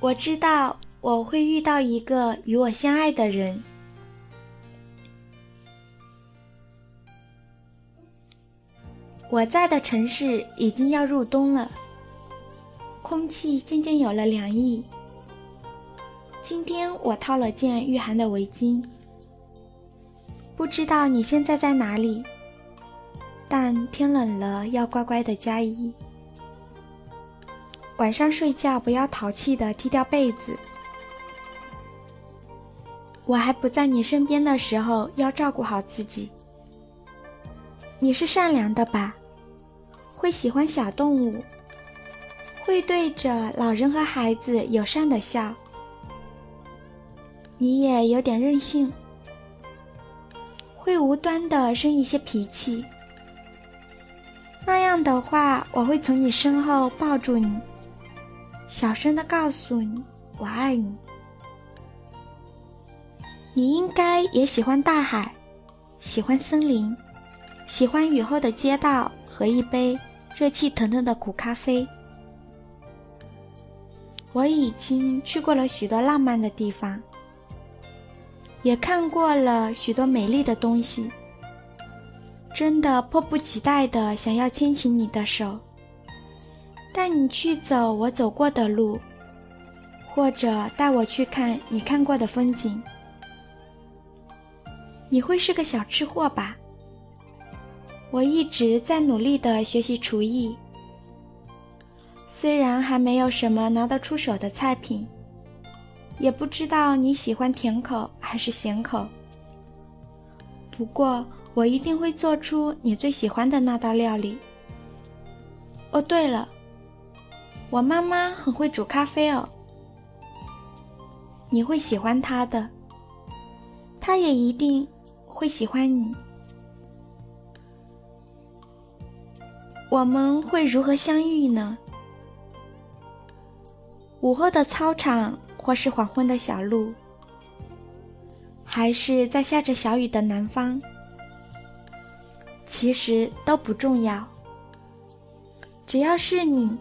我知道我会遇到一个与我相爱的人。我在的城市已经要入冬了，空气渐渐有了凉意。今天我套了件御寒的围巾，不知道你现在在哪里，但天冷了要乖乖的加衣。晚上睡觉不要淘气的踢掉被子。我还不在你身边的时候，要照顾好自己。你是善良的吧？会喜欢小动物，会对着老人和孩子友善的笑。你也有点任性，会无端的生一些脾气。那样的话，我会从你身后抱住你，小声的告诉你我爱你。你应该也喜欢大海，喜欢森林，喜欢雨后的街道和一杯。热气腾腾的苦咖啡。我已经去过了许多浪漫的地方，也看过了许多美丽的东西。真的迫不及待的想要牵起你的手，带你去走我走过的路，或者带我去看你看过的风景。你会是个小吃货吧？我一直在努力的学习厨艺，虽然还没有什么拿得出手的菜品，也不知道你喜欢甜口还是咸口。不过我一定会做出你最喜欢的那道料理。哦，对了，我妈妈很会煮咖啡哦，你会喜欢她的，她也一定会喜欢你。我们会如何相遇呢？午后的操场，或是黄昏的小路，还是在下着小雨的南方？其实都不重要。只要是你，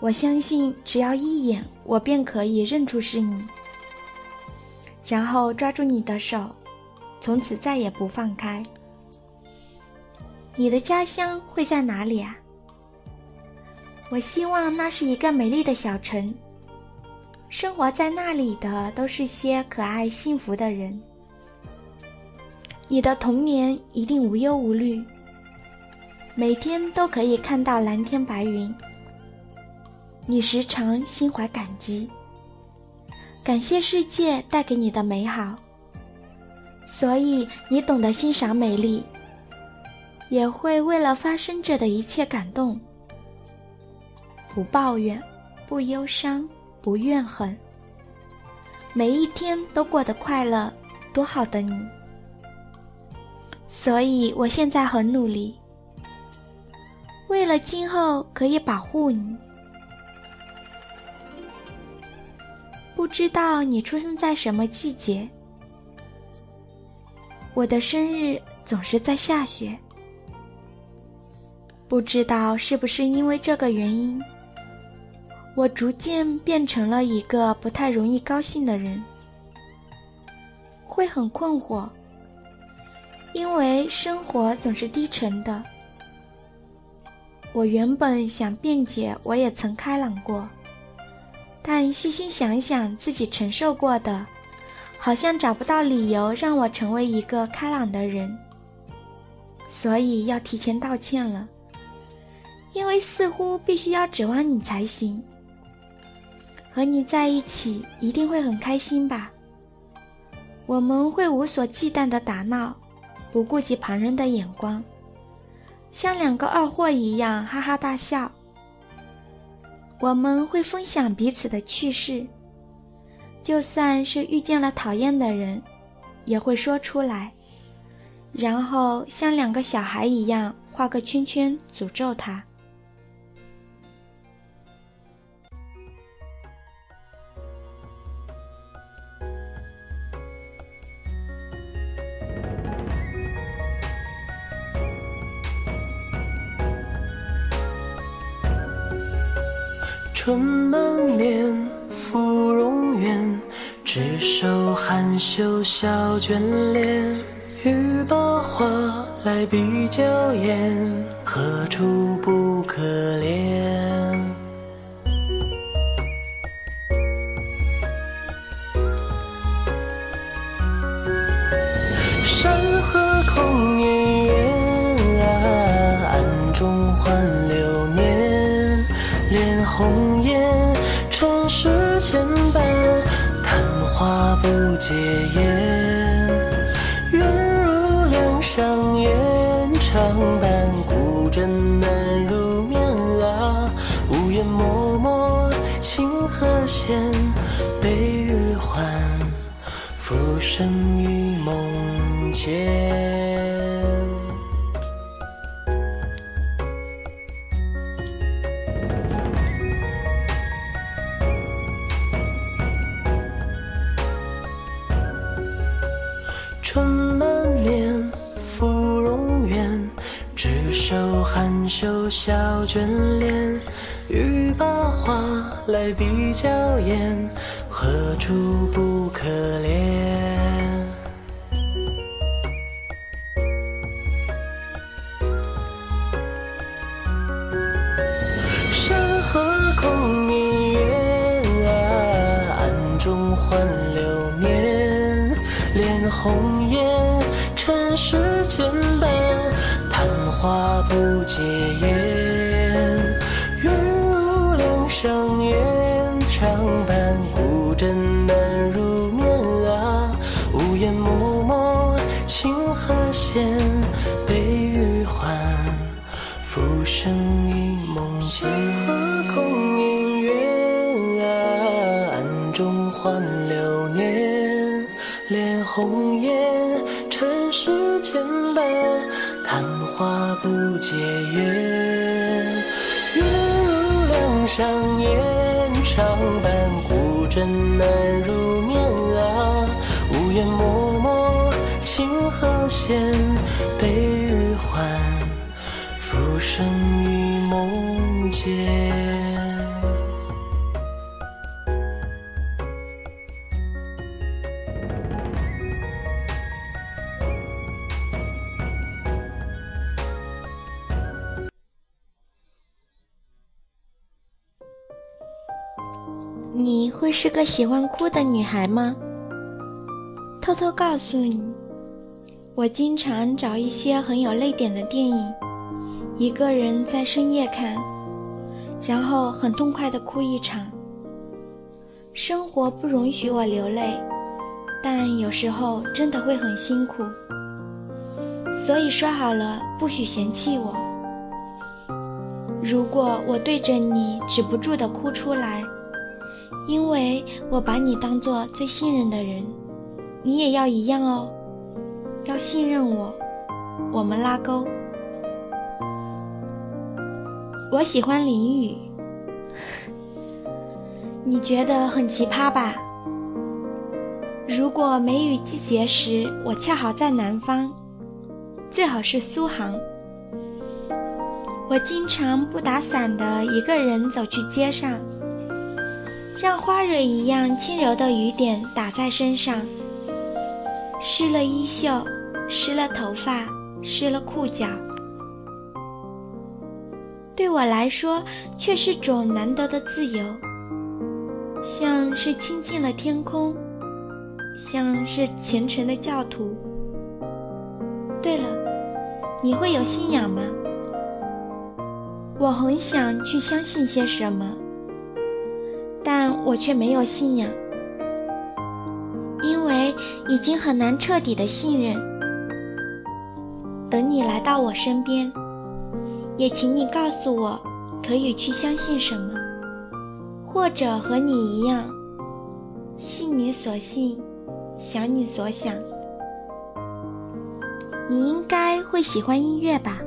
我相信只要一眼，我便可以认出是你，然后抓住你的手，从此再也不放开。你的家乡会在哪里啊？我希望那是一个美丽的小城，生活在那里的都是些可爱幸福的人。你的童年一定无忧无虑，每天都可以看到蓝天白云。你时常心怀感激，感谢世界带给你的美好，所以你懂得欣赏美丽。也会为了发生着的一切感动，不抱怨，不忧伤，不怨恨，每一天都过得快乐，多好的你！所以我现在很努力，为了今后可以保护你。不知道你出生在什么季节？我的生日总是在下雪。不知道是不是因为这个原因，我逐渐变成了一个不太容易高兴的人，会很困惑，因为生活总是低沉的。我原本想辩解，我也曾开朗过，但细心想想自己承受过的，好像找不到理由让我成为一个开朗的人，所以要提前道歉了。因为似乎必须要指望你才行。和你在一起一定会很开心吧？我们会无所忌惮的打闹，不顾及旁人的眼光，像两个二货一样哈哈大笑。我们会分享彼此的趣事，就算是遇见了讨厌的人，也会说出来，然后像两个小孩一样画个圈圈诅咒他。春满面，芙蓉远，执手含羞笑眷恋。欲把花来比娇艳，何处不可怜？山河空烟远啊，暗中换流年。脸红花不解烟。月如两相厌，长伴孤枕难入眠啊。无言默默，情何限？悲与欢，浮生一梦间。笑眷恋。欲把花来比娇艳，何处不可怜？山河空烟远啊，暗中换流年。恋红颜，尘世牵绊，昙花不解烟。红颜，尘世牵绊，昙花不解烟。愿如两相厌，长伴孤枕难入眠啊。无言脉脉，情何限？悲与欢，浮生一梦间。会是个喜欢哭的女孩吗？偷偷告诉你，我经常找一些很有泪点的电影，一个人在深夜看，然后很痛快的哭一场。生活不容许我流泪，但有时候真的会很辛苦，所以说好了，不许嫌弃我。如果我对着你止不住的哭出来，因为我把你当做最信任的人，你也要一样哦，要信任我，我们拉钩。我喜欢淋雨，你觉得很奇葩吧？如果梅雨季节时，我恰好在南方，最好是苏杭。我经常不打伞的一个人走去街上。让花蕊一样轻柔的雨点打在身上，湿了衣袖，湿了头发，湿了裤脚。对我来说，却是种难得的自由，像是亲近了天空，像是虔诚的教徒。对了，你会有信仰吗？我很想去相信些什么。但我却没有信仰，因为已经很难彻底的信任。等你来到我身边，也请你告诉我，可以去相信什么，或者和你一样，信你所信，想你所想。你应该会喜欢音乐吧？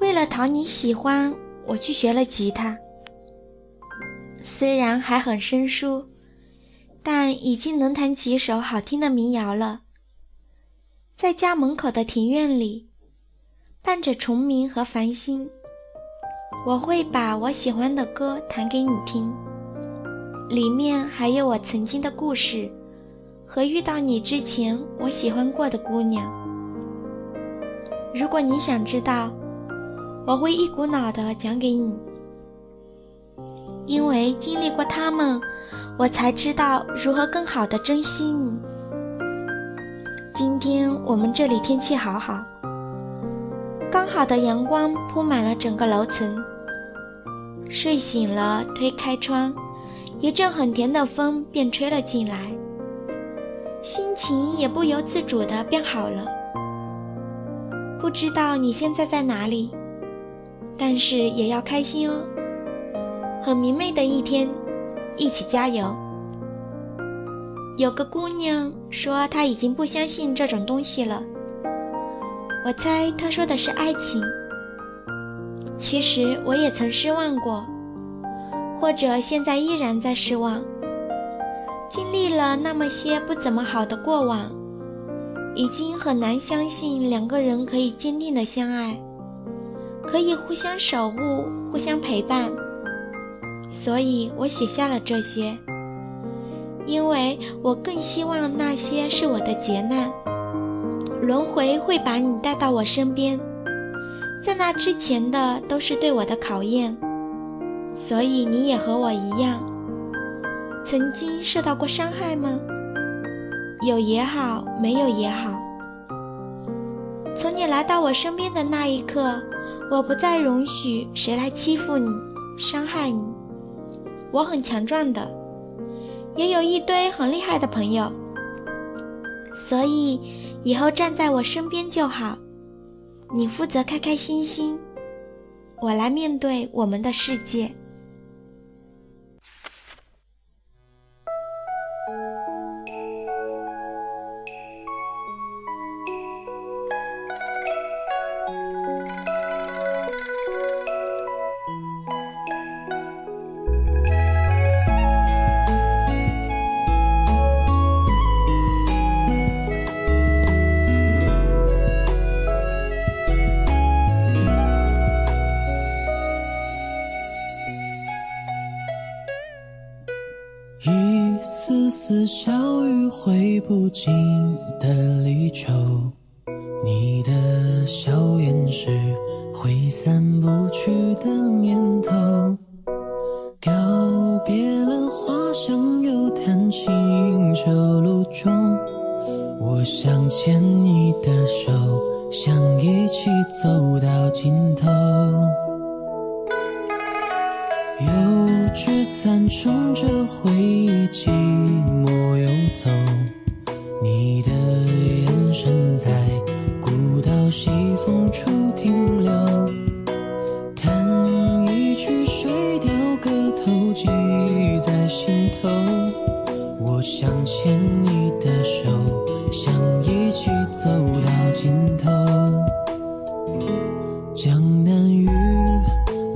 为了讨你喜欢，我去学了吉他。虽然还很生疏，但已经能弹几首好听的民谣了。在家门口的庭院里，伴着虫鸣和繁星，我会把我喜欢的歌弹给你听。里面还有我曾经的故事，和遇到你之前我喜欢过的姑娘。如果你想知道，我会一股脑的讲给你，因为经历过他们，我才知道如何更好的珍惜你。今天我们这里天气好好，刚好的阳光铺满了整个楼层。睡醒了，推开窗，一阵很甜的风便吹了进来，心情也不由自主的变好了。不知道你现在在哪里，但是也要开心哦。很明媚的一天，一起加油。有个姑娘说她已经不相信这种东西了，我猜她说的是爱情。其实我也曾失望过，或者现在依然在失望。经历了那么些不怎么好的过往，已经很难相信两个人可以坚定的相爱，可以互相守护、互相陪伴。所以我写下了这些。因为我更希望那些是我的劫难，轮回会把你带到我身边，在那之前的都是对我的考验，所以你也和我一样，曾经受到过伤害吗？有也好，没有也好。从你来到我身边的那一刻，我不再容许谁来欺负你、伤害你，我很强壮的。也有一堆很厉害的朋友，所以以后站在我身边就好。你负责开开心心，我来面对我们的世界。你的手，想一起走到尽头。油纸伞撑着回忆，寂寞游走。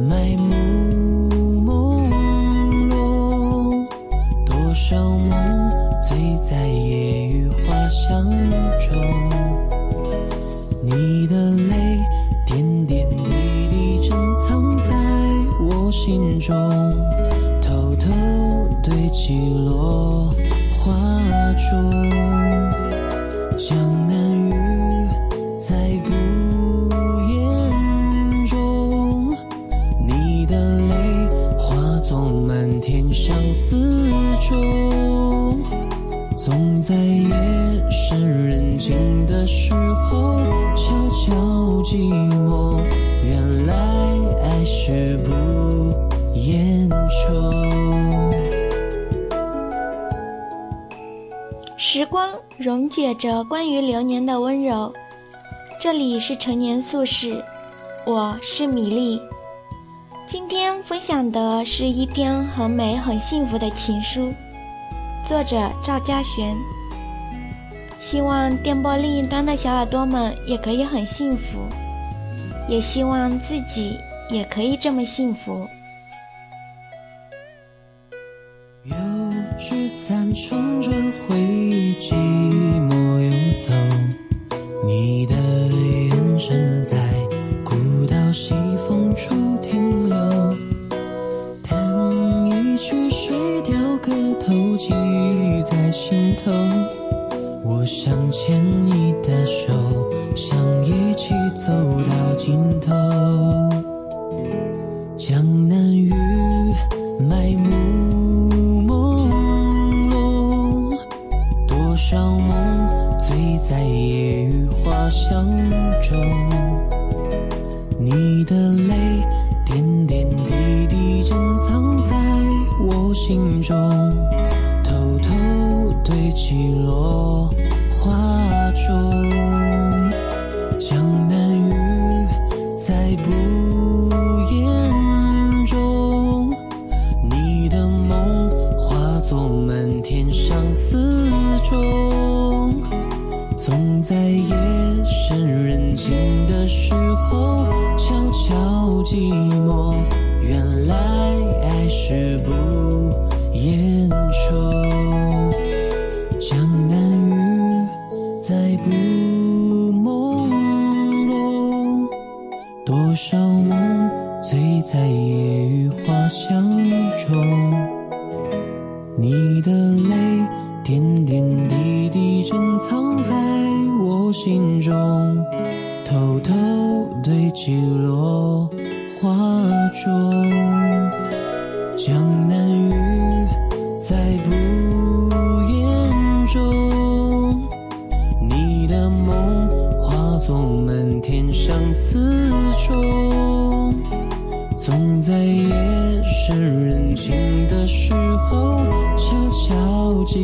埋木解着关于流年的温柔。这里是陈年素世，我是米粒。今天分享的是一篇很美很幸福的情书，作者赵家璇。希望电波另一端的小耳朵们也可以很幸福，也希望自己也可以这么幸福。在心头。我想牵你的手，想一起走到尽头。中。江少梦醉在夜雨花香中。你的泪点点滴滴珍藏在我心中，偷偷堆积落花中。在夜深人静的时候，悄悄寂